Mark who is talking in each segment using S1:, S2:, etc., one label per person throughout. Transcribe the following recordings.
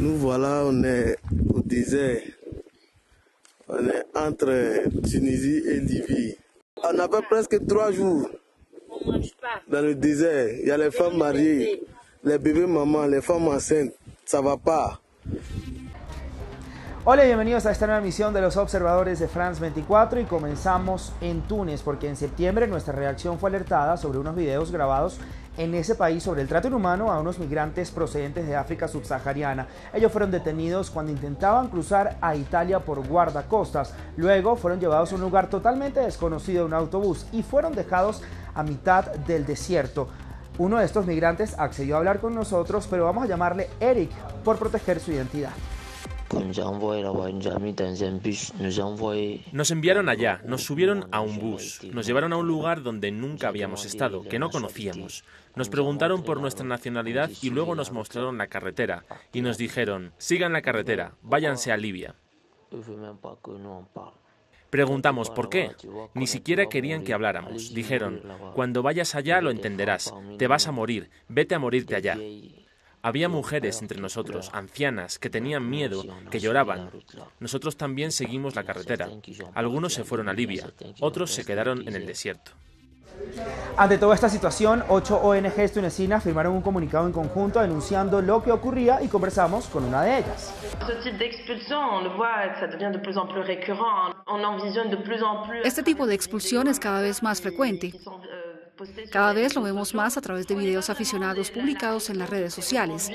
S1: Voilà, on est au désert. On est entre Tunisie et Libye. On a fait presque trois jours dans le désert. Il y a les femmes mariées, les bébés mamans, les femmes enceintes. Ça va pas.
S2: Hola y bienvenidos a esta nueva emisión de los observadores de France 24 y comenzamos en Túnez porque en septiembre nuestra reacción fue alertada sobre unos videos grabados en ese país sobre el trato inhumano a unos migrantes procedentes de África subsahariana. Ellos fueron detenidos cuando intentaban cruzar a Italia por guardacostas. Luego fueron llevados a un lugar totalmente desconocido, un autobús, y fueron dejados a mitad del desierto. Uno de estos migrantes accedió a hablar con nosotros, pero vamos a llamarle Eric por proteger su identidad.
S3: Nos enviaron allá, nos subieron a un bus, nos llevaron a un lugar donde nunca habíamos estado, que no conocíamos. Nos preguntaron por nuestra nacionalidad y luego nos mostraron la carretera y nos dijeron, sigan la carretera, váyanse a Libia. Preguntamos por qué. Ni siquiera querían que habláramos. Dijeron, cuando vayas allá lo entenderás, te vas a morir, vete a morirte allá. Había mujeres entre nosotros, ancianas, que tenían miedo, que lloraban. Nosotros también seguimos la carretera. Algunos se fueron a Libia, otros se quedaron en el desierto.
S2: Ante toda esta situación, ocho ONGs tunecinas firmaron un comunicado en conjunto denunciando lo que ocurría y conversamos con una de ellas.
S4: Este tipo de expulsión es cada vez más frecuente. Cada vez lo vemos más a través de videos aficionados publicados en las redes sociales.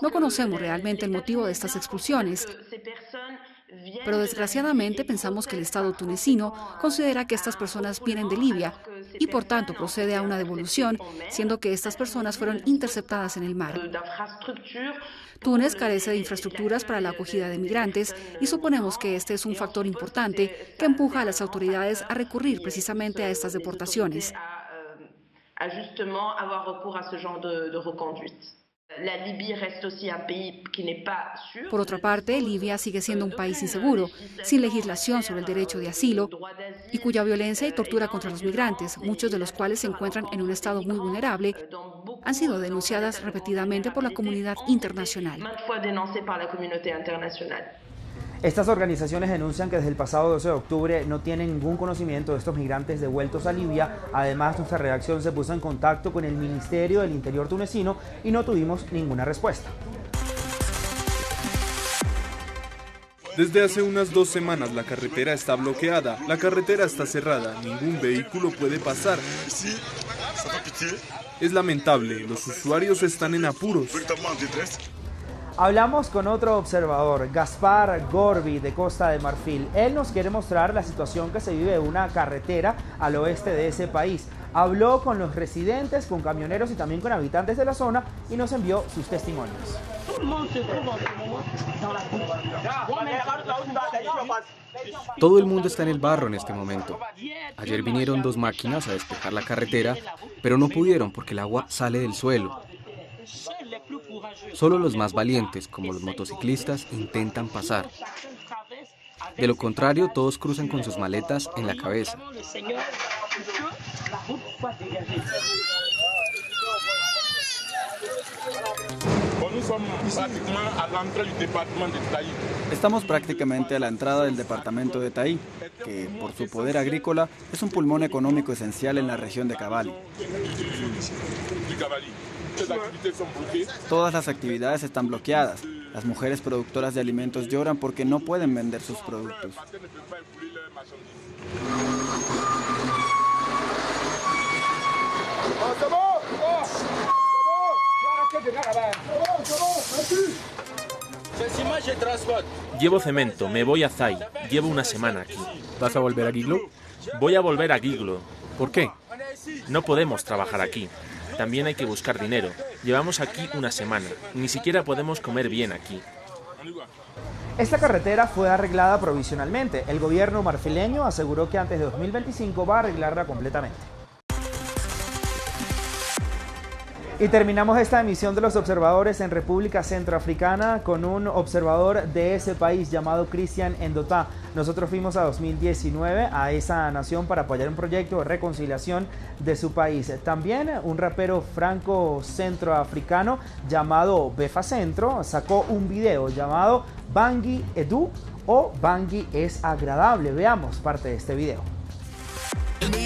S4: No conocemos realmente el motivo de estas expulsiones, pero desgraciadamente pensamos que el Estado tunecino considera que estas personas vienen de Libia y por tanto procede a una devolución, siendo que estas personas fueron interceptadas en el mar. Túnez carece de infraestructuras para la acogida de migrantes y suponemos que este es un factor importante que empuja a las autoridades a recurrir precisamente a estas deportaciones. Por otra parte, Libia sigue siendo un país inseguro, sin legislación sobre el derecho de asilo y cuya violencia y tortura contra los migrantes, muchos de los cuales se encuentran en un estado muy vulnerable, han sido denunciadas repetidamente por la comunidad internacional.
S2: Estas organizaciones denuncian que desde el pasado 12 de octubre no tienen ningún conocimiento de estos migrantes devueltos a Libia. Además, nuestra redacción se puso en contacto con el Ministerio del Interior tunecino y no tuvimos ninguna respuesta.
S5: Desde hace unas dos semanas la carretera está bloqueada, la carretera está cerrada, ningún vehículo puede pasar. Es lamentable, los usuarios están en apuros.
S2: Hablamos con otro observador, Gaspar Gorbi, de Costa de Marfil. Él nos quiere mostrar la situación que se vive en una carretera al oeste de ese país. Habló con los residentes, con camioneros y también con habitantes de la zona y nos envió sus testimonios.
S6: Todo el mundo está en el barro en este momento. Ayer vinieron dos máquinas a despejar la carretera, pero no pudieron porque el agua sale del suelo. Solo los más valientes, como los motociclistas, intentan pasar. De lo contrario, todos cruzan con sus maletas en la cabeza.
S7: Estamos prácticamente a la entrada del departamento de Taí, que por su poder agrícola es un pulmón económico esencial en la región de Cavalli. Todas las actividades están bloqueadas. Las mujeres productoras de alimentos lloran porque no pueden vender sus productos.
S3: Llevo cemento, me voy a Zai. Llevo una semana aquí.
S6: ¿Vas a volver a Giglo?
S3: Voy a volver a Giglo.
S6: ¿Por qué?
S3: No podemos trabajar aquí. También hay que buscar dinero. Llevamos aquí una semana. Ni siquiera podemos comer bien aquí.
S2: Esta carretera fue arreglada provisionalmente. El gobierno marfileño aseguró que antes de 2025 va a arreglarla completamente. Y terminamos esta emisión de los observadores en República Centroafricana con un observador de ese país llamado Cristian Endotá. Nosotros fuimos a 2019 a esa nación para apoyar un proyecto de reconciliación de su país. También un rapero franco-centroafricano llamado Befa Centro sacó un video llamado Bangui Edu o Bangui es agradable. Veamos parte de este video.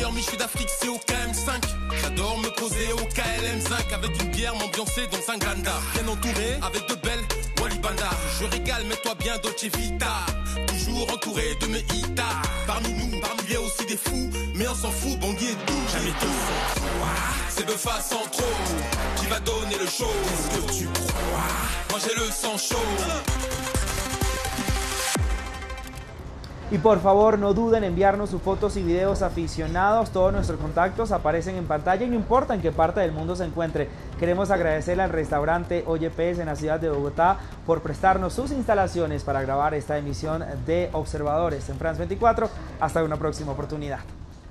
S8: Le meilleur Michu d'Afrique, c'est au KM5. J'adore me poser au KLM5 avec une bière, m'ambiancer dans un ganda. Bien entouré, avec de belles Walibanda. Je régale, mets-toi bien Dolce Vita. Toujours entouré de mes hitas. Parmi nous, parmi il y aussi des fous, mais on s'en fout, bon est tout. Jamais tout C'est Befa trop qui va donner le show. Qu'est-ce que tu crois? Moi j'ai le sang chaud.
S2: Y por favor no duden en enviarnos sus fotos y videos aficionados. Todos nuestros contactos aparecen en pantalla y no importa en qué parte del mundo se encuentre. Queremos agradecerle al restaurante OYPS en la ciudad de Bogotá por prestarnos sus instalaciones para grabar esta emisión de Observadores en France 24. Hasta una próxima oportunidad.